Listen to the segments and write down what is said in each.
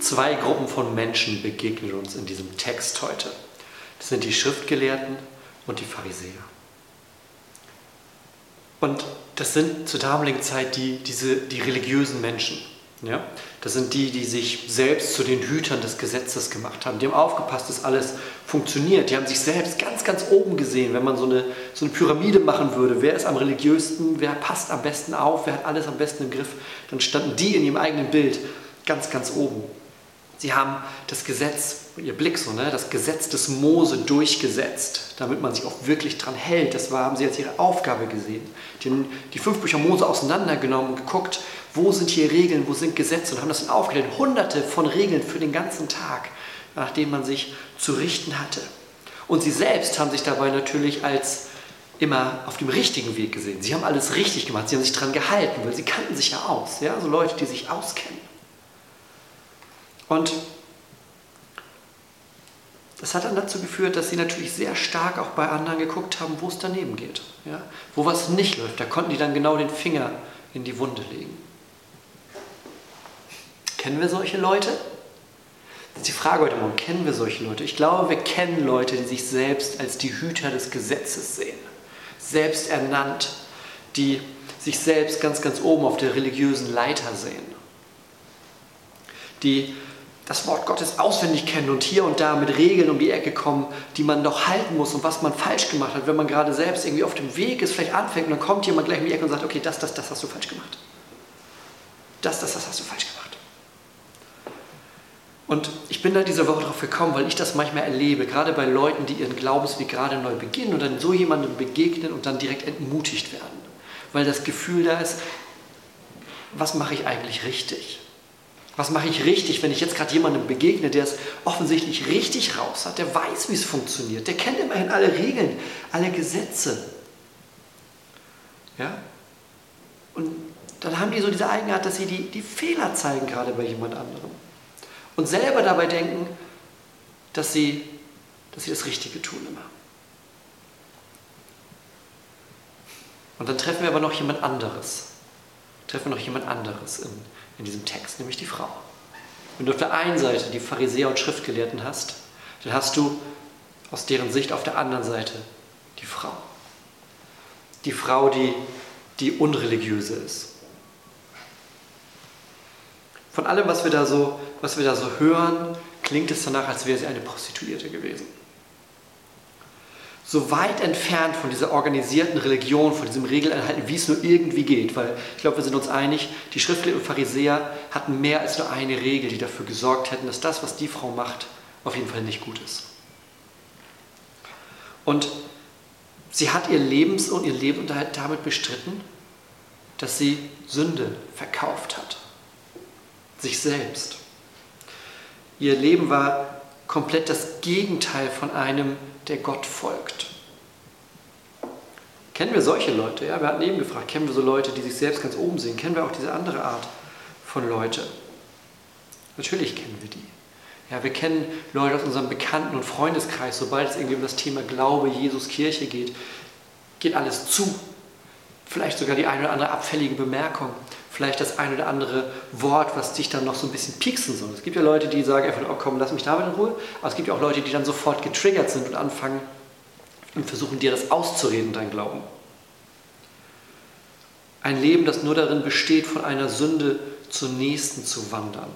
Zwei Gruppen von Menschen begegnen uns in diesem Text heute. Das sind die Schriftgelehrten und die Pharisäer. Und das sind zur damaligen Zeit die, diese, die religiösen Menschen. Ja? Das sind die, die sich selbst zu den Hütern des Gesetzes gemacht haben. Die haben aufgepasst, dass alles funktioniert. Die haben sich selbst ganz, ganz oben gesehen. Wenn man so eine, so eine Pyramide machen würde, wer ist am religiösten, wer passt am besten auf, wer hat alles am besten im Griff, dann standen die in ihrem eigenen Bild ganz, ganz oben. Sie haben das Gesetz, ihr Blick so, ne, das Gesetz des Mose durchgesetzt, damit man sich auch wirklich dran hält. Das war, haben sie als ihre Aufgabe gesehen. Die die fünf Bücher Mose auseinandergenommen und geguckt, wo sind hier Regeln, wo sind Gesetze und haben das dann aufgestellt. Hunderte von Regeln für den ganzen Tag, nach denen man sich zu richten hatte. Und sie selbst haben sich dabei natürlich als immer auf dem richtigen Weg gesehen. Sie haben alles richtig gemacht, sie haben sich daran gehalten, weil sie kannten sich ja aus. Ja? Also Leute, die sich auskennen. Und das hat dann dazu geführt, dass sie natürlich sehr stark auch bei anderen geguckt haben, wo es daneben geht. Ja? Wo was nicht läuft. Da konnten die dann genau den Finger in die Wunde legen. Kennen wir solche Leute? Das ist die Frage heute Morgen. Kennen wir solche Leute? Ich glaube, wir kennen Leute, die sich selbst als die Hüter des Gesetzes sehen. Selbst ernannt, die sich selbst ganz, ganz oben auf der religiösen Leiter sehen. Die das Wort Gottes auswendig kennen und hier und da mit Regeln um die Ecke kommen, die man noch halten muss und was man falsch gemacht hat, wenn man gerade selbst irgendwie auf dem Weg ist, vielleicht anfängt und dann kommt jemand gleich um die Ecke und sagt, okay, das, das, das hast du falsch gemacht. Das, das, das hast du falsch gemacht. Und ich bin da diese Woche darauf gekommen, weil ich das manchmal erlebe, gerade bei Leuten, die ihren Glaubensweg gerade neu beginnen und dann so jemandem begegnen und dann direkt entmutigt werden. Weil das Gefühl da ist, was mache ich eigentlich richtig? Was mache ich richtig, wenn ich jetzt gerade jemandem begegne, der es offensichtlich richtig raus hat, der weiß, wie es funktioniert, der kennt immerhin alle Regeln, alle Gesetze. Ja? Und dann haben die so diese Eigenart, dass sie die, die Fehler zeigen, gerade bei jemand anderem. Und selber dabei denken, dass sie, dass sie das Richtige tun immer. Und dann treffen wir aber noch jemand anderes. Treffen noch jemand anderes in, in diesem Text, nämlich die Frau. Wenn du auf der einen Seite die Pharisäer und Schriftgelehrten hast, dann hast du aus deren Sicht auf der anderen Seite die Frau. Die Frau, die die unreligiöse ist. Von allem, was wir da so, was wir da so hören, klingt es danach, als wäre sie eine Prostituierte gewesen so weit entfernt von dieser organisierten Religion, von diesem Regeleinhalten, wie es nur irgendwie geht. Weil ich glaube, wir sind uns einig, die Schriftgelehrten und Pharisäer hatten mehr als nur eine Regel, die dafür gesorgt hätten, dass das, was die Frau macht, auf jeden Fall nicht gut ist. Und sie hat ihr Lebens- und ihr Lebensunterhalt damit bestritten, dass sie Sünde verkauft hat. Sich selbst. Ihr Leben war komplett das Gegenteil von einem der Gott folgt. Kennen wir solche Leute? Ja, wir hatten eben gefragt, kennen wir so Leute, die sich selbst ganz oben sehen? Kennen wir auch diese andere Art von Leute? Natürlich kennen wir die. Ja, wir kennen Leute aus unserem Bekannten- und Freundeskreis, sobald es irgendwie um das Thema Glaube, Jesus, Kirche geht, geht alles zu. Vielleicht sogar die eine oder andere abfällige Bemerkung, vielleicht das eine oder andere Wort, was dich dann noch so ein bisschen pieksen soll. Es gibt ja Leute, die sagen einfach, oh komm, lass mich damit in Ruhe. Aber es gibt ja auch Leute, die dann sofort getriggert sind und anfangen und versuchen dir das auszureden, dein Glauben. Ein Leben, das nur darin besteht, von einer Sünde zur nächsten zu wandern.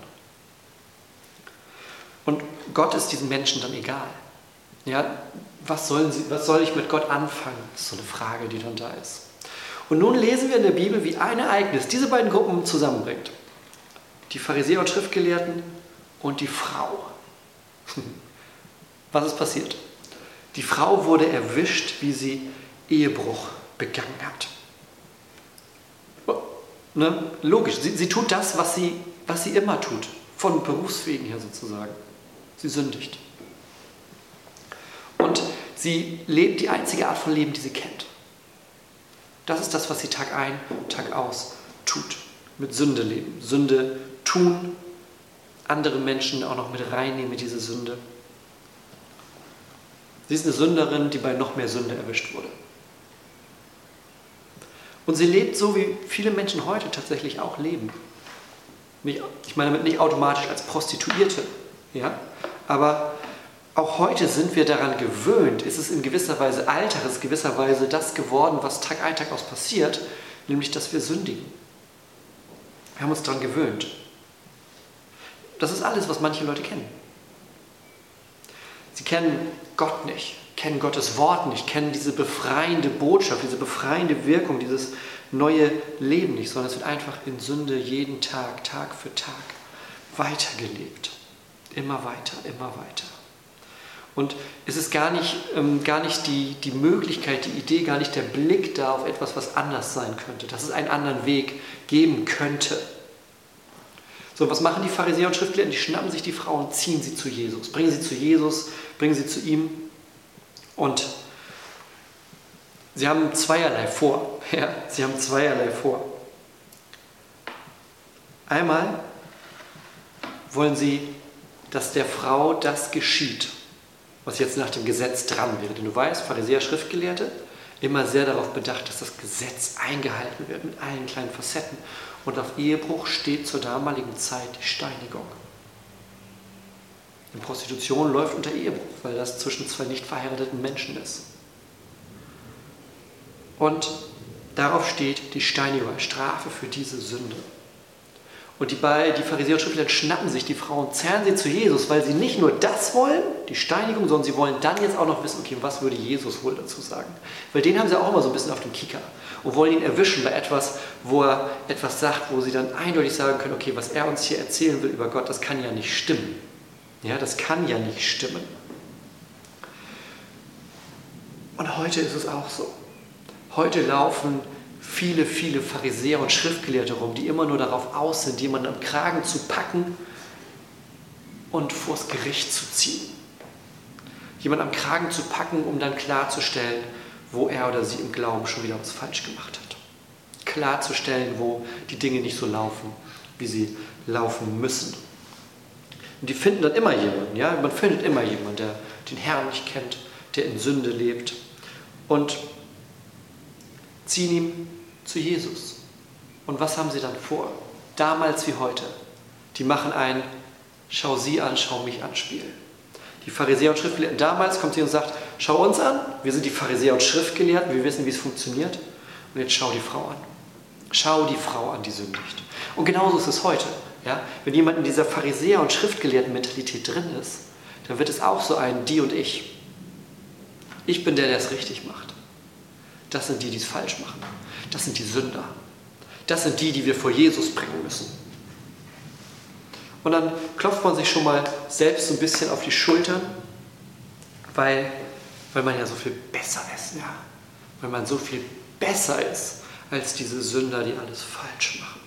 Und Gott ist diesen Menschen dann egal. Ja, was, sollen sie, was soll ich mit Gott anfangen? Das ist so eine Frage, die dann da ist. Und nun lesen wir in der Bibel, wie ein Ereignis diese beiden Gruppen zusammenbringt. Die Pharisäer und Schriftgelehrten und die Frau. Was ist passiert? Die Frau wurde erwischt, wie sie Ehebruch begangen hat. Ne? Logisch, sie, sie tut das, was sie, was sie immer tut, von Berufswegen her sozusagen. Sie sündigt. Und sie lebt die einzige Art von Leben, die sie kennt. Das ist das, was sie Tag ein, Tag aus tut. Mit Sünde leben. Sünde tun, andere Menschen auch noch mit reinnehmen mit dieser Sünde. Sie ist eine Sünderin, die bei noch mehr Sünde erwischt wurde. Und sie lebt so, wie viele Menschen heute tatsächlich auch leben. Ich meine damit nicht automatisch als Prostituierte, ja? aber auch heute sind wir daran gewöhnt, ist es in gewisser Weise Alltag, ist gewisser Weise das geworden, was Tag ein, Tag aus passiert, nämlich dass wir sündigen. Wir haben uns daran gewöhnt. Das ist alles, was manche Leute kennen. Sie kennen Gott nicht, kennen Gottes Wort nicht, kennen diese befreiende Botschaft, diese befreiende Wirkung, dieses neue Leben nicht, sondern es wird einfach in Sünde jeden Tag, Tag für Tag weitergelebt. Immer weiter, immer weiter. Und es ist gar nicht, ähm, gar nicht die, die Möglichkeit, die Idee, gar nicht der Blick da auf etwas, was anders sein könnte, dass es einen anderen Weg geben könnte. So, was machen die Pharisäer und Schriftgelehrten? Die schnappen sich die Frau und ziehen sie zu Jesus, bringen sie zu Jesus, bringen sie zu ihm und sie haben zweierlei vor. Ja, sie haben zweierlei vor. Einmal wollen sie, dass der Frau das geschieht, was jetzt nach dem Gesetz dran wäre. Denn du weißt, Pharisäer, Schriftgelehrte, immer sehr darauf bedacht, dass das Gesetz eingehalten wird mit allen kleinen Facetten. Und auf Ehebruch steht zur damaligen Zeit die Steinigung. In Prostitution läuft unter Ehebruch, weil das zwischen zwei nicht verheirateten Menschen ist. Und darauf steht die Steinigung Strafe für diese Sünde. Und die, die Pharisäer und Schriftler schnappen sich die Frauen, zerren sie zu Jesus, weil sie nicht nur das wollen, die Steinigung, sondern sie wollen dann jetzt auch noch wissen, okay, was würde Jesus wohl dazu sagen? Weil den haben sie auch immer so ein bisschen auf dem Kicker und wollen ihn erwischen bei etwas, wo er etwas sagt, wo sie dann eindeutig sagen können, okay, was er uns hier erzählen will über Gott, das kann ja nicht stimmen. Ja, das kann ja nicht stimmen. Und heute ist es auch so. Heute laufen viele, viele Pharisäer und Schriftgelehrte rum, die immer nur darauf aus sind, jemanden am Kragen zu packen und vors Gericht zu ziehen. Jemanden am Kragen zu packen, um dann klarzustellen, wo er oder sie im Glauben schon wieder was falsch gemacht hat. Klarzustellen, wo die Dinge nicht so laufen, wie sie laufen müssen. Und die finden dann immer jemanden, ja? Man findet immer jemanden, der den Herrn nicht kennt, der in Sünde lebt. Und ziehen ihm zu Jesus. Und was haben sie dann vor? Damals wie heute. Die machen ein Schau sie an, schau mich an Spiel. Die Pharisäer und Schriftgelehrten damals kommt sie und sagt, schau uns an, wir sind die Pharisäer und Schriftgelehrten, wir wissen, wie es funktioniert. Und jetzt schau die Frau an. Schau die Frau an, die sündigt. Und genauso ist es heute. Ja? Wenn jemand in dieser Pharisäer- und Schriftgelehrten-Mentalität drin ist, dann wird es auch so ein Die und Ich. Ich bin der, der es richtig macht. Das sind die, die es falsch machen. Das sind die Sünder. Das sind die, die wir vor Jesus bringen müssen. Und dann klopft man sich schon mal selbst so ein bisschen auf die Schultern, weil, weil man ja so viel besser ist. Ja? Weil man so viel besser ist als diese Sünder, die alles falsch machen.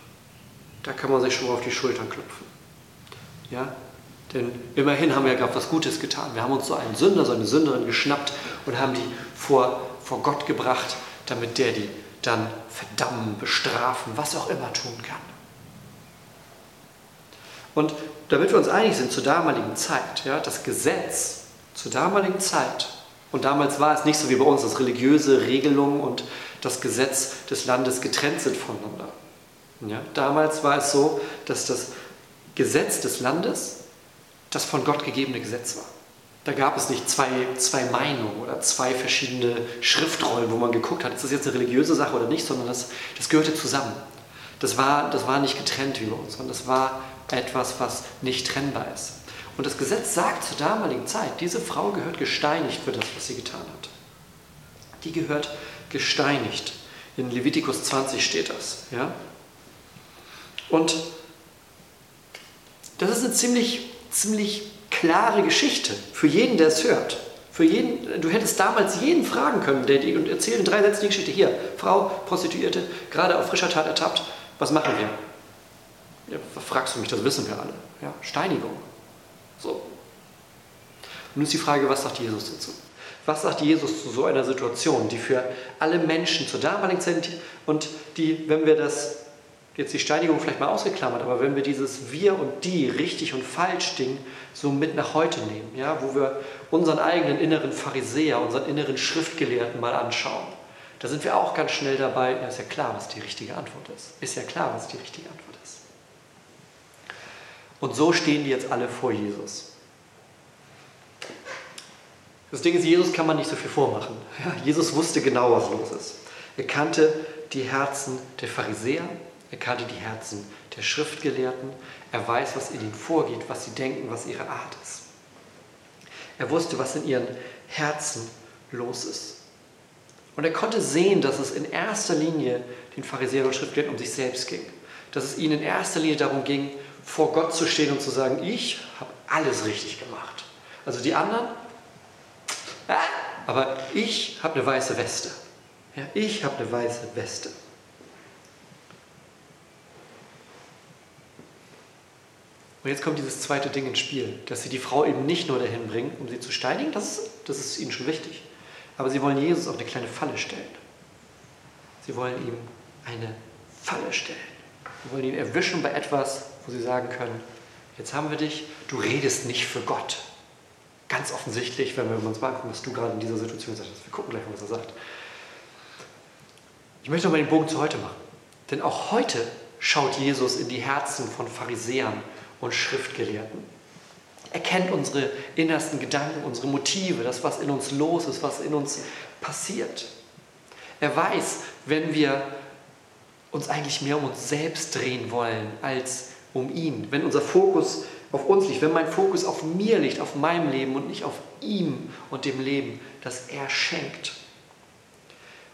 Da kann man sich schon mal auf die Schultern klopfen. Ja? Denn immerhin haben wir ja gerade was Gutes getan. Wir haben uns so einen Sünder, so eine Sünderin geschnappt und haben die vor, vor Gott gebracht, damit der die dann verdammen, bestrafen, was auch immer tun kann. Und damit wir uns einig sind zur damaligen Zeit, ja, das Gesetz zur damaligen Zeit, und damals war es nicht so wie bei uns, dass religiöse Regelungen und das Gesetz des Landes getrennt sind voneinander. Ja, damals war es so, dass das Gesetz des Landes das von Gott gegebene Gesetz war. Da gab es nicht zwei, zwei Meinungen oder zwei verschiedene Schriftrollen, wo man geguckt hat, ist das jetzt eine religiöse Sache oder nicht, sondern das, das gehörte zusammen. Das war, das war nicht getrennt bei uns, sondern das war etwas, was nicht trennbar ist. Und das Gesetz sagt zur damaligen Zeit, diese Frau gehört gesteinigt für das, was sie getan hat. Die gehört gesteinigt. In Levitikus 20 steht das. Ja? Und das ist eine ziemlich, ziemlich klare Geschichte für jeden, der es hört. Für jeden, du hättest damals jeden fragen können, der und erzählt in drei Sätzen die Geschichte. Hier, Frau, Prostituierte, gerade auf frischer Tat ertappt. Was machen wir? Ja, fragst du mich, das wissen wir alle. Ja, Steinigung. So. Nun ist die Frage, was sagt Jesus dazu? Was sagt Jesus zu so einer Situation, die für alle Menschen zur damaligen Zeit und die, wenn wir das, jetzt die Steinigung vielleicht mal ausgeklammert, aber wenn wir dieses Wir und die, richtig und falsch Ding so mit nach heute nehmen, ja, wo wir unseren eigenen inneren Pharisäer, unseren inneren Schriftgelehrten mal anschauen, da sind wir auch ganz schnell dabei, ja, ist ja klar, was die richtige Antwort ist. Ist ja klar, was die richtige Antwort ist. Und so stehen die jetzt alle vor Jesus. Das Ding ist, Jesus kann man nicht so viel vormachen. Ja, Jesus wusste genau, was los ist. Er kannte die Herzen der Pharisäer, er kannte die Herzen der Schriftgelehrten, er weiß, was in ihnen vorgeht, was sie denken, was ihre Art ist. Er wusste, was in ihren Herzen los ist. Und er konnte sehen, dass es in erster Linie den Pharisäern und Schriftgelehrten um sich selbst ging. Dass es ihnen in erster Linie darum ging, vor Gott zu stehen und zu sagen, ich habe alles richtig gemacht. Also die anderen, ah, aber ich habe eine weiße Weste. Ja, ich habe eine weiße Weste. Und jetzt kommt dieses zweite Ding ins Spiel, dass sie die Frau eben nicht nur dahin bringen, um sie zu steinigen, das ist, das ist ihnen schon wichtig, aber sie wollen Jesus auf eine kleine Falle stellen. Sie wollen ihm eine Falle stellen. Sie wollen ihn erwischen bei etwas, wo sie sagen können, jetzt haben wir dich, du redest nicht für Gott. Ganz offensichtlich, wenn wir uns mal angucken, was du gerade in dieser Situation sagst. Wir gucken gleich mal, was er sagt. Ich möchte nochmal den Bogen zu heute machen. Denn auch heute schaut Jesus in die Herzen von Pharisäern und Schriftgelehrten. Er kennt unsere innersten Gedanken, unsere Motive, das, was in uns los ist, was in uns passiert. Er weiß, wenn wir uns eigentlich mehr um uns selbst drehen wollen als um ihn, wenn unser Fokus auf uns liegt, wenn mein Fokus auf mir liegt, auf meinem Leben und nicht auf ihm und dem Leben, das er schenkt.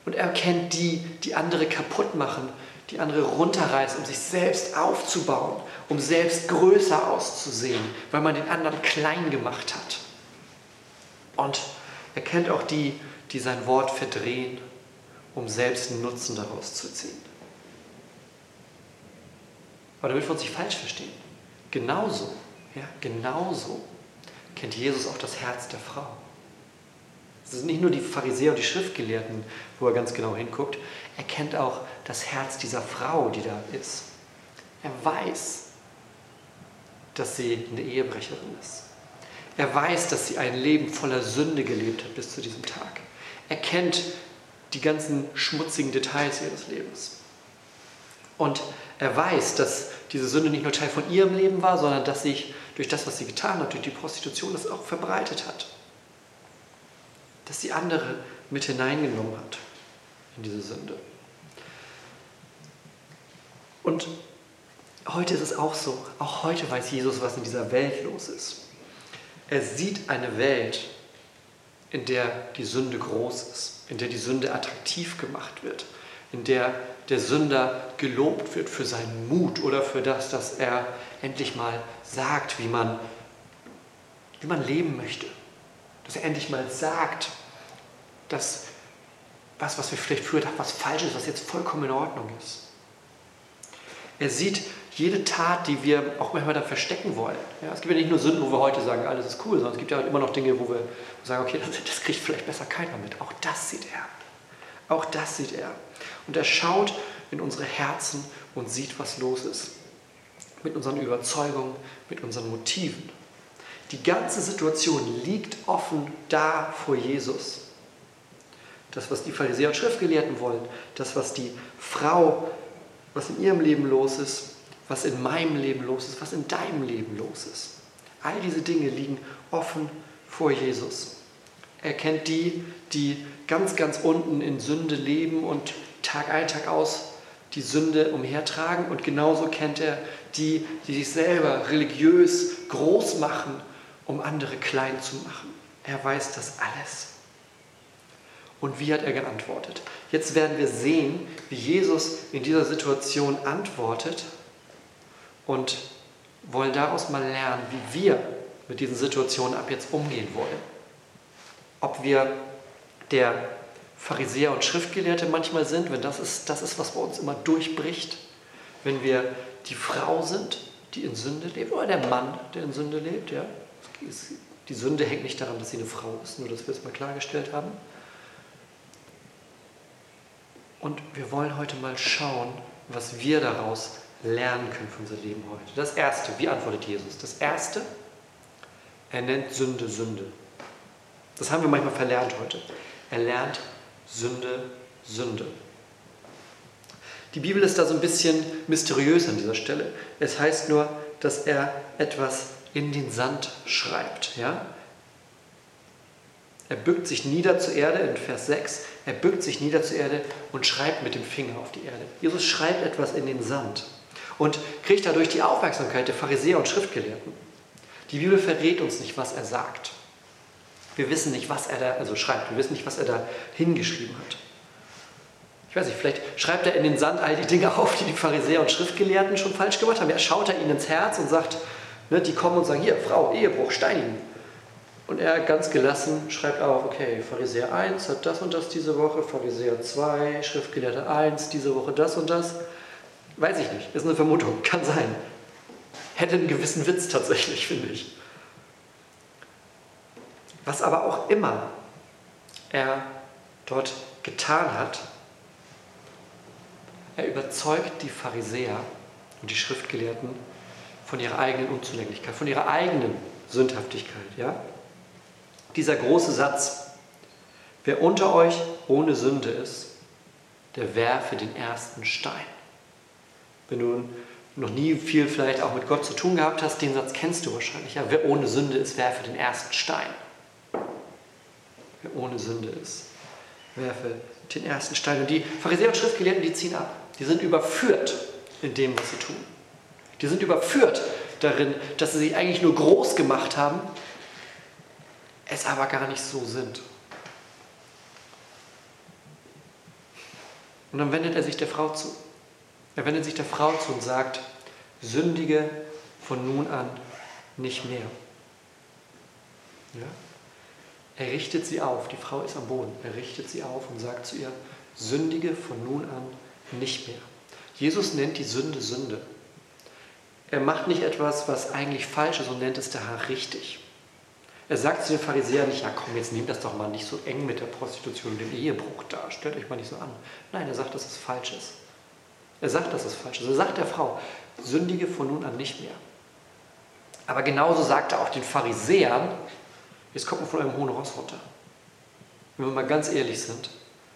Und er kennt die, die andere kaputt machen, die andere runterreißen, um sich selbst aufzubauen, um selbst größer auszusehen, weil man den anderen klein gemacht hat. Und er kennt auch die, die sein Wort verdrehen, um selbst einen Nutzen daraus zu ziehen. Aber damit wir uns nicht falsch verstehen, genauso, ja, genauso kennt Jesus auch das Herz der Frau. Es sind nicht nur die Pharisäer und die Schriftgelehrten, wo er ganz genau hinguckt, er kennt auch das Herz dieser Frau, die da ist. Er weiß, dass sie eine Ehebrecherin ist. Er weiß, dass sie ein Leben voller Sünde gelebt hat bis zu diesem Tag. Er kennt die ganzen schmutzigen Details ihres Lebens. Und er weiß, dass diese Sünde nicht nur Teil von ihrem Leben war, sondern dass sich durch das, was sie getan hat, durch die Prostitution, das auch verbreitet hat. Dass sie andere mit hineingenommen hat in diese Sünde. Und heute ist es auch so. Auch heute weiß Jesus, was in dieser Welt los ist. Er sieht eine Welt, in der die Sünde groß ist, in der die Sünde attraktiv gemacht wird, in der der Sünder gelobt wird für seinen Mut oder für das, dass er endlich mal sagt, wie man, wie man leben möchte. Dass er endlich mal sagt, dass was, was wir vielleicht früher dachten, was falsch ist, was jetzt vollkommen in Ordnung ist. Er sieht jede Tat, die wir auch manchmal dann verstecken wollen. Ja, es gibt ja nicht nur Sünden, wo wir heute sagen, alles ist cool, sondern es gibt ja immer noch Dinge, wo wir sagen, okay, das, das kriegt vielleicht besser keiner mit. Auch das sieht er. Auch das sieht er. Und er schaut in unsere Herzen und sieht, was los ist. Mit unseren Überzeugungen, mit unseren Motiven. Die ganze Situation liegt offen da vor Jesus. Das, was die Pharisäer und Schriftgelehrten wollen, das, was die Frau, was in ihrem Leben los ist, was in meinem Leben los ist, was in deinem Leben los ist. All diese Dinge liegen offen vor Jesus. Er kennt die, die ganz, ganz unten in Sünde leben und Tag ein, Tag aus die Sünde umhertragen. Und genauso kennt er die, die sich selber religiös groß machen, um andere klein zu machen. Er weiß das alles. Und wie hat er geantwortet? Jetzt werden wir sehen, wie Jesus in dieser Situation antwortet und wollen daraus mal lernen, wie wir mit diesen Situationen ab jetzt umgehen wollen. Ob wir der Pharisäer und Schriftgelehrte manchmal sind, wenn das ist, das ist, was bei uns immer durchbricht, wenn wir die Frau sind, die in Sünde lebt, oder der Mann, der in Sünde lebt, ja. Die Sünde hängt nicht daran, dass sie eine Frau ist, nur dass wir es mal klargestellt haben. Und wir wollen heute mal schauen, was wir daraus lernen können für unser Leben heute. Das Erste, wie antwortet Jesus? Das Erste, er nennt Sünde Sünde. Das haben wir manchmal verlernt heute. Er lernt Sünde Sünde. Die Bibel ist da so ein bisschen mysteriös an dieser Stelle. Es heißt nur, dass er etwas in den Sand schreibt. Ja? Er bückt sich nieder zur Erde in Vers 6. Er bückt sich nieder zur Erde und schreibt mit dem Finger auf die Erde. Jesus schreibt etwas in den Sand und kriegt dadurch die Aufmerksamkeit der Pharisäer und Schriftgelehrten. Die Bibel verrät uns nicht, was er sagt. Wir wissen nicht, was er da also schreibt. Wir wissen nicht, was er da hingeschrieben hat. Ich weiß nicht, vielleicht schreibt er in den Sand all die Dinge auf, die die Pharisäer und Schriftgelehrten schon falsch gemacht haben. Er schaut er ihnen ins Herz und sagt, ne, die kommen und sagen, hier, Frau, Ehebruch, steinigen. Und er ganz gelassen schreibt auf, okay, Pharisäer 1 hat das und das diese Woche, Pharisäer 2, Schriftgelehrte 1, diese Woche das und das. Weiß ich nicht, ist eine Vermutung, kann sein. Hätte einen gewissen Witz tatsächlich, finde ich. Was aber auch immer er dort getan hat, er überzeugt die Pharisäer und die Schriftgelehrten von ihrer eigenen Unzulänglichkeit, von ihrer eigenen Sündhaftigkeit. Ja? Dieser große Satz, wer unter euch ohne Sünde ist, der werfe den ersten Stein. Wenn du noch nie viel vielleicht auch mit Gott zu tun gehabt hast, den Satz kennst du wahrscheinlich. Ja, wer ohne Sünde ist, werfe den ersten Stein. Wer ohne Sünde ist, werfe den ersten Stein. Und die Pharisäer und Schriftgelehrten, die ziehen ab. Die sind überführt in dem, was sie tun. Die sind überführt darin, dass sie sich eigentlich nur groß gemacht haben, es aber gar nicht so sind. Und dann wendet er sich der Frau zu. Er wendet sich der Frau zu und sagt, sündige von nun an nicht mehr. Ja? Er richtet sie auf, die Frau ist am Boden, er richtet sie auf und sagt zu ihr, sündige von nun an nicht mehr. Jesus nennt die Sünde Sünde. Er macht nicht etwas, was eigentlich falsch ist und nennt es daher richtig. Er sagt zu den Pharisäern nicht, ja komm, jetzt nehmt das doch mal nicht so eng mit der Prostitution und dem Ehebruch da, stellt euch mal nicht so an. Nein, er sagt, dass es falsch ist. Er sagt, dass es falsch ist. Er sagt der Frau, sündige von nun an nicht mehr. Aber genauso sagt er auch den Pharisäern, jetzt kommt man von eurem hohen Ross runter. Wenn wir mal ganz ehrlich sind,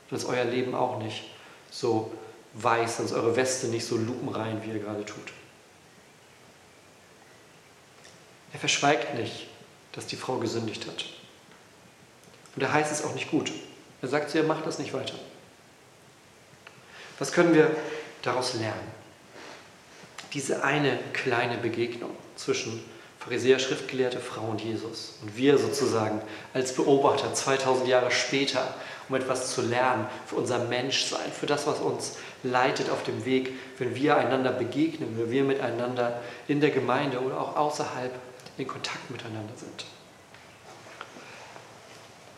dann ist euer Leben auch nicht so weiß, dann ist eure Weste nicht so lupenrein, wie ihr gerade tut. Er verschweigt nicht, dass die Frau gesündigt hat. Und er heißt es auch nicht gut. Er sagt zu ihr, macht das nicht weiter. Was können wir daraus lernen? Diese eine kleine Begegnung zwischen Pharisäer, Schriftgelehrte, Frau und Jesus. Und wir sozusagen als Beobachter 2000 Jahre später, um etwas zu lernen für unser Menschsein, für das, was uns leitet auf dem Weg, wenn wir einander begegnen, wenn wir miteinander in der Gemeinde oder auch außerhalb in Kontakt miteinander sind.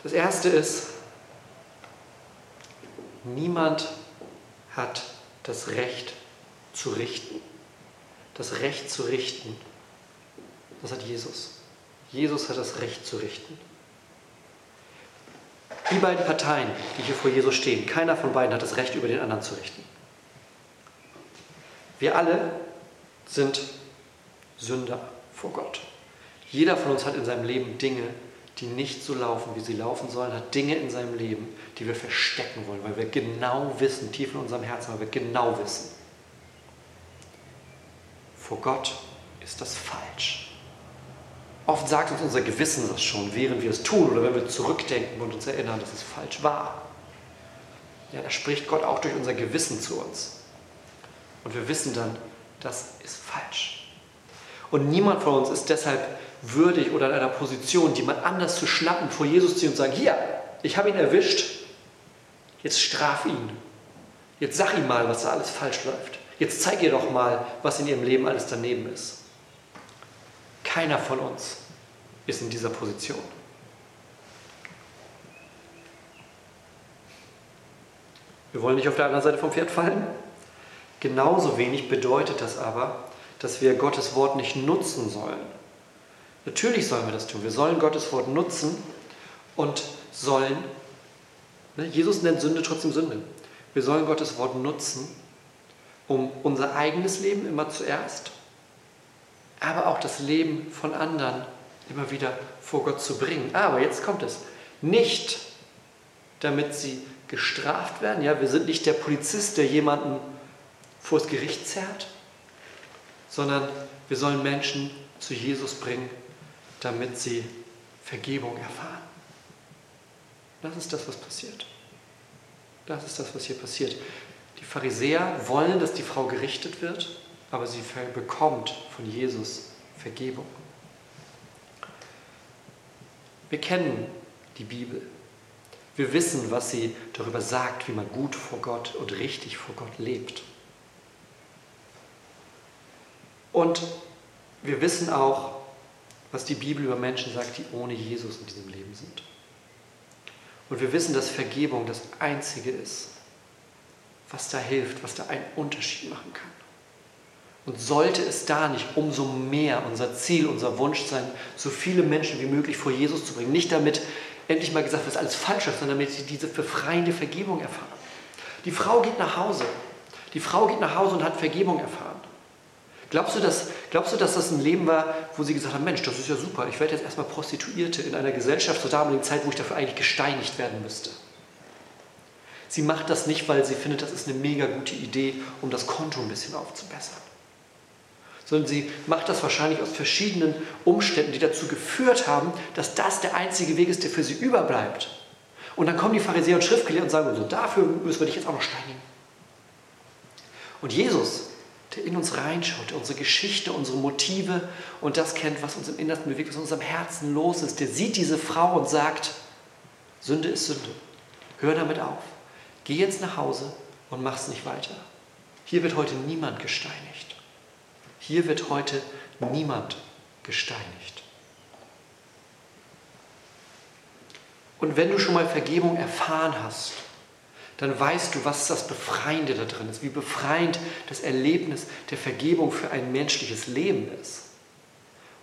Das Erste ist, niemand hat das Recht zu richten. Das Recht zu richten, das hat Jesus. Jesus hat das Recht zu richten. Die beiden Parteien, die hier vor Jesus stehen, keiner von beiden hat das Recht, über den anderen zu richten. Wir alle sind Sünder vor Gott. Jeder von uns hat in seinem Leben Dinge, die nicht so laufen, wie sie laufen sollen, hat Dinge in seinem Leben, die wir verstecken wollen, weil wir genau wissen, tief in unserem Herzen, weil wir genau wissen, vor Gott ist das falsch. Oft sagt uns unser Gewissen das schon, während wir es tun oder wenn wir zurückdenken und uns erinnern, dass es falsch war. Ja, da spricht Gott auch durch unser Gewissen zu uns. Und wir wissen dann, das ist falsch. Und niemand von uns ist deshalb würdig oder in einer Position, jemand anders zu schnappen, vor Jesus ziehen und sagen, hier, ich habe ihn erwischt, jetzt straf ihn. Jetzt sag ihm mal, was da alles falsch läuft. Jetzt zeig ihr doch mal, was in ihrem Leben alles daneben ist. Keiner von uns ist in dieser Position. Wir wollen nicht auf der anderen Seite vom Pferd fallen. Genauso wenig bedeutet das aber, dass wir Gottes Wort nicht nutzen sollen. Natürlich sollen wir das tun. Wir sollen Gottes Wort nutzen und sollen, ne, Jesus nennt Sünde trotzdem Sünde. Wir sollen Gottes Wort nutzen, um unser eigenes Leben immer zuerst, aber auch das Leben von anderen immer wieder vor Gott zu bringen. Aber jetzt kommt es. Nicht, damit sie gestraft werden. Ja, wir sind nicht der Polizist, der jemanden vors Gericht zerrt, sondern wir sollen Menschen zu Jesus bringen, damit sie Vergebung erfahren. Das ist das, was passiert. Das ist das, was hier passiert. Die Pharisäer wollen, dass die Frau gerichtet wird, aber sie bekommt von Jesus Vergebung. Wir kennen die Bibel. Wir wissen, was sie darüber sagt, wie man gut vor Gott und richtig vor Gott lebt. Und wir wissen auch, was die Bibel über Menschen sagt, die ohne Jesus in diesem Leben sind. Und wir wissen, dass Vergebung das Einzige ist, was da hilft, was da einen Unterschied machen kann. Und sollte es da nicht umso mehr unser Ziel, unser Wunsch sein, so viele Menschen wie möglich vor Jesus zu bringen, nicht damit endlich mal gesagt wird, dass alles falsch ist, sondern damit sie diese befreiende Vergebung erfahren. Die Frau geht nach Hause. Die Frau geht nach Hause und hat Vergebung erfahren. Glaubst du, dass, glaubst du, dass das ein Leben war, wo sie gesagt haben, Mensch, das ist ja super, ich werde jetzt erstmal Prostituierte in einer Gesellschaft zur damaligen Zeit, wo ich dafür eigentlich gesteinigt werden müsste? Sie macht das nicht, weil sie findet, das ist eine mega gute Idee, um das Konto ein bisschen aufzubessern. Sondern sie macht das wahrscheinlich aus verschiedenen Umständen, die dazu geführt haben, dass das der einzige Weg ist, der für sie überbleibt. Und dann kommen die Pharisäer und Schriftgelehrten und sagen, so, dafür müssen wir dich jetzt auch noch steinigen. Und Jesus der in uns reinschaut, der unsere Geschichte, unsere Motive und das kennt, was uns im Innersten bewegt, was in unserem Herzen los ist. Der sieht diese Frau und sagt, Sünde ist Sünde. Hör damit auf. Geh jetzt nach Hause und mach's nicht weiter. Hier wird heute niemand gesteinigt. Hier wird heute niemand gesteinigt. Und wenn du schon mal Vergebung erfahren hast, dann weißt du, was das Befreiende da drin ist, wie befreiend das Erlebnis der Vergebung für ein menschliches Leben ist.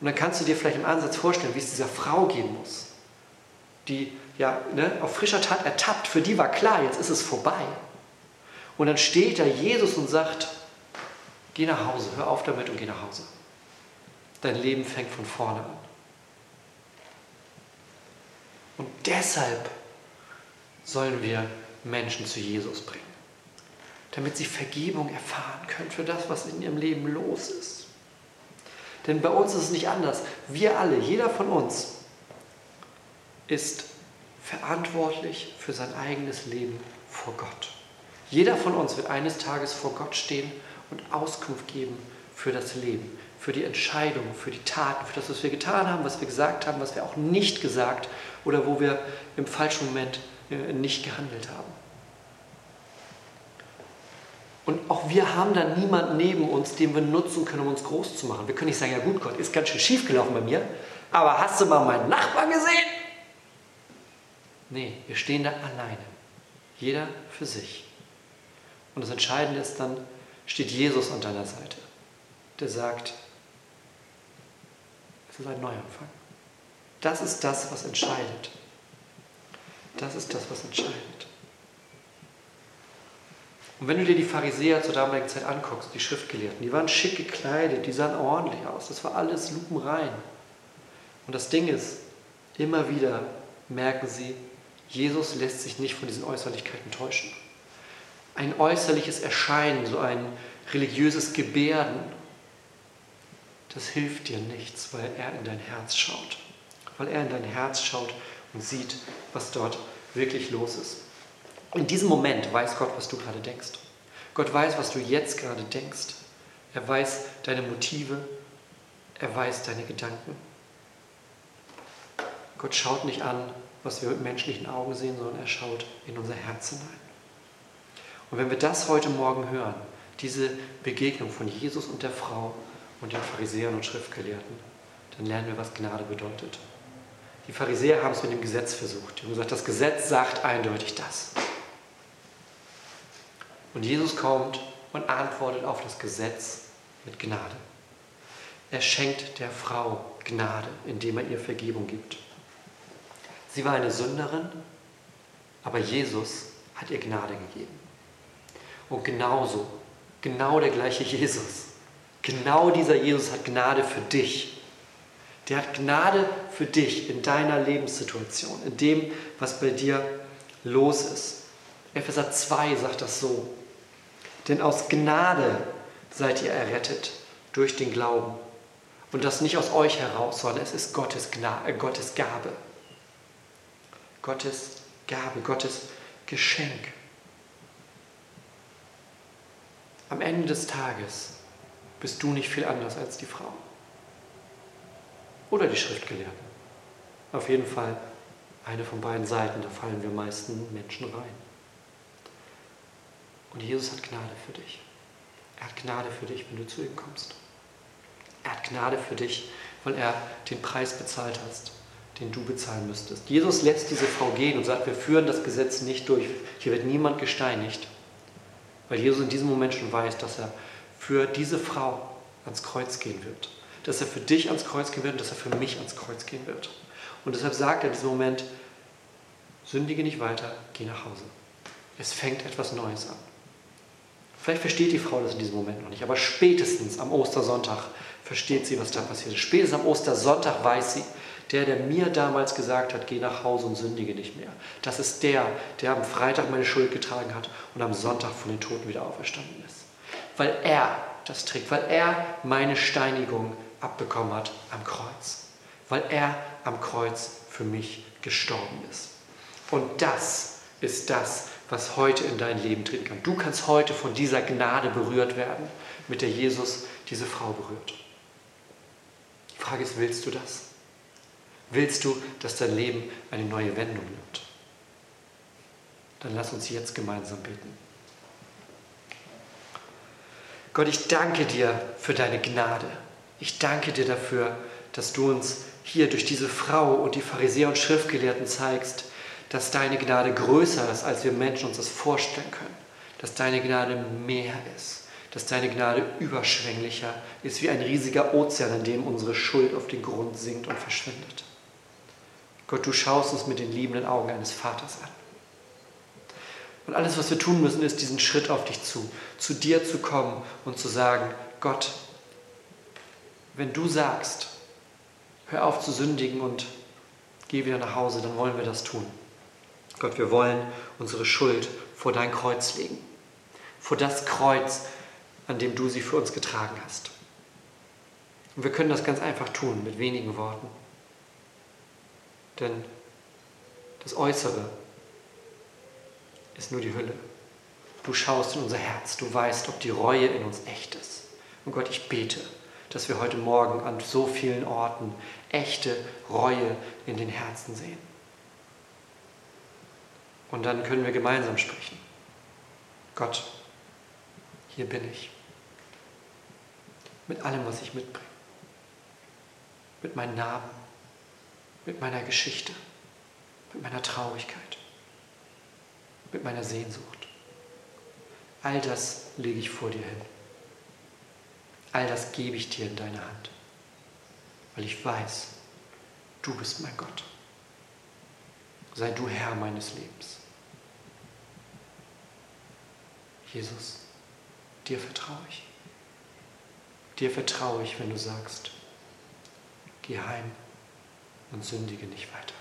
Und dann kannst du dir vielleicht im Ansatz vorstellen, wie es dieser Frau gehen muss, die ja ne, auf frischer Tat ertappt, für die war klar, jetzt ist es vorbei. Und dann steht da Jesus und sagt, geh nach Hause, hör auf damit und geh nach Hause. Dein Leben fängt von vorne an. Und deshalb sollen wir Menschen zu Jesus bringen, damit sie Vergebung erfahren können für das, was in ihrem Leben los ist. Denn bei uns ist es nicht anders. Wir alle, jeder von uns, ist verantwortlich für sein eigenes Leben vor Gott. Jeder von uns wird eines Tages vor Gott stehen und Auskunft geben für das Leben, für die Entscheidungen, für die Taten, für das, was wir getan haben, was wir gesagt haben, was wir auch nicht gesagt oder wo wir im falschen Moment äh, nicht gehandelt haben. Und auch wir haben dann niemanden neben uns, den wir nutzen können, um uns groß zu machen. Wir können nicht sagen, ja gut, Gott, ist ganz schön schief gelaufen bei mir, aber hast du mal meinen Nachbarn gesehen? Nee, wir stehen da alleine. Jeder für sich. Und das Entscheidende ist dann, steht Jesus an deiner Seite, der sagt, es ist ein Neuanfang. Das ist das, was entscheidet. Das ist das, was entscheidet. Und wenn du dir die Pharisäer zur damaligen Zeit anguckst, die Schriftgelehrten, die waren schick gekleidet, die sahen ordentlich aus, das war alles lupenrein. Und das Ding ist, immer wieder merken sie, Jesus lässt sich nicht von diesen Äußerlichkeiten täuschen. Ein äußerliches Erscheinen, so ein religiöses Gebärden, das hilft dir nichts, weil er in dein Herz schaut. Weil er in dein Herz schaut und sieht, was dort wirklich los ist. In diesem Moment weiß Gott, was du gerade denkst. Gott weiß, was du jetzt gerade denkst. Er weiß deine Motive. Er weiß deine Gedanken. Gott schaut nicht an, was wir mit menschlichen Augen sehen, sondern er schaut in unser Herz hinein. Und wenn wir das heute Morgen hören, diese Begegnung von Jesus und der Frau und den Pharisäern und Schriftgelehrten, dann lernen wir, was Gnade bedeutet. Die Pharisäer haben es mit dem Gesetz versucht. Die haben gesagt, das Gesetz sagt eindeutig das. Und Jesus kommt und antwortet auf das Gesetz mit Gnade. Er schenkt der Frau Gnade, indem er ihr Vergebung gibt. Sie war eine Sünderin, aber Jesus hat ihr Gnade gegeben. Und genauso, genau der gleiche Jesus, genau dieser Jesus hat Gnade für dich. Der hat Gnade für dich in deiner Lebenssituation, in dem, was bei dir los ist. Epheser 2 sagt das so. Denn aus Gnade seid ihr errettet durch den Glauben. Und das nicht aus euch heraus, sondern es ist Gottes, Gnade, äh, Gottes Gabe. Gottes Gabe, Gottes Geschenk. Am Ende des Tages bist du nicht viel anders als die Frau. Oder die Schriftgelehrten. Auf jeden Fall eine von beiden Seiten, da fallen wir meisten Menschen rein. Und Jesus hat Gnade für dich. Er hat Gnade für dich, wenn du zu ihm kommst. Er hat Gnade für dich, weil er den Preis bezahlt hast, den du bezahlen müsstest. Jesus lässt diese Frau gehen und sagt, wir führen das Gesetz nicht durch. Hier wird niemand gesteinigt. Weil Jesus in diesem Moment schon weiß, dass er für diese Frau ans Kreuz gehen wird. Dass er für dich ans Kreuz gehen wird und dass er für mich ans Kreuz gehen wird. Und deshalb sagt er in diesem Moment, sündige nicht weiter, geh nach Hause. Es fängt etwas Neues an. Vielleicht versteht die Frau das in diesem Moment noch nicht, aber spätestens am Ostersonntag versteht sie, was da passiert ist. Spätestens am Ostersonntag weiß sie, der, der mir damals gesagt hat, geh nach Hause und sündige nicht mehr. Das ist der, der am Freitag meine Schuld getragen hat und am Sonntag von den Toten wieder auferstanden ist. Weil er das trägt, weil er meine Steinigung abbekommen hat am Kreuz. Weil er am Kreuz für mich gestorben ist. Und das ist das, was heute in dein Leben treten kann. Du kannst heute von dieser Gnade berührt werden, mit der Jesus diese Frau berührt. Die Frage ist, willst du das? Willst du, dass dein Leben eine neue Wendung nimmt? Dann lass uns jetzt gemeinsam beten. Gott, ich danke dir für deine Gnade. Ich danke dir dafür, dass du uns hier durch diese Frau und die Pharisäer und Schriftgelehrten zeigst, dass deine Gnade größer ist, als wir Menschen uns das vorstellen können. Dass deine Gnade mehr ist. Dass deine Gnade überschwänglicher ist wie ein riesiger Ozean, in dem unsere Schuld auf den Grund sinkt und verschwindet. Gott, du schaust uns mit den liebenden Augen eines Vaters an. Und alles, was wir tun müssen, ist diesen Schritt auf dich zu, zu dir zu kommen und zu sagen, Gott, wenn du sagst, hör auf zu sündigen und geh wieder nach Hause, dann wollen wir das tun. Gott, wir wollen unsere Schuld vor dein Kreuz legen. Vor das Kreuz, an dem du sie für uns getragen hast. Und wir können das ganz einfach tun, mit wenigen Worten. Denn das Äußere ist nur die Hülle. Du schaust in unser Herz, du weißt, ob die Reue in uns echt ist. Und Gott, ich bete, dass wir heute Morgen an so vielen Orten echte Reue in den Herzen sehen. Und dann können wir gemeinsam sprechen. Gott, hier bin ich. Mit allem, was ich mitbringe. Mit meinen Narben, mit meiner Geschichte, mit meiner Traurigkeit, mit meiner Sehnsucht. All das lege ich vor dir hin. All das gebe ich dir in deine Hand, weil ich weiß, du bist mein Gott. Sei du Herr meines Lebens. Jesus, dir vertraue ich. Dir vertraue ich, wenn du sagst, geh heim und sündige nicht weiter.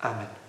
Amen.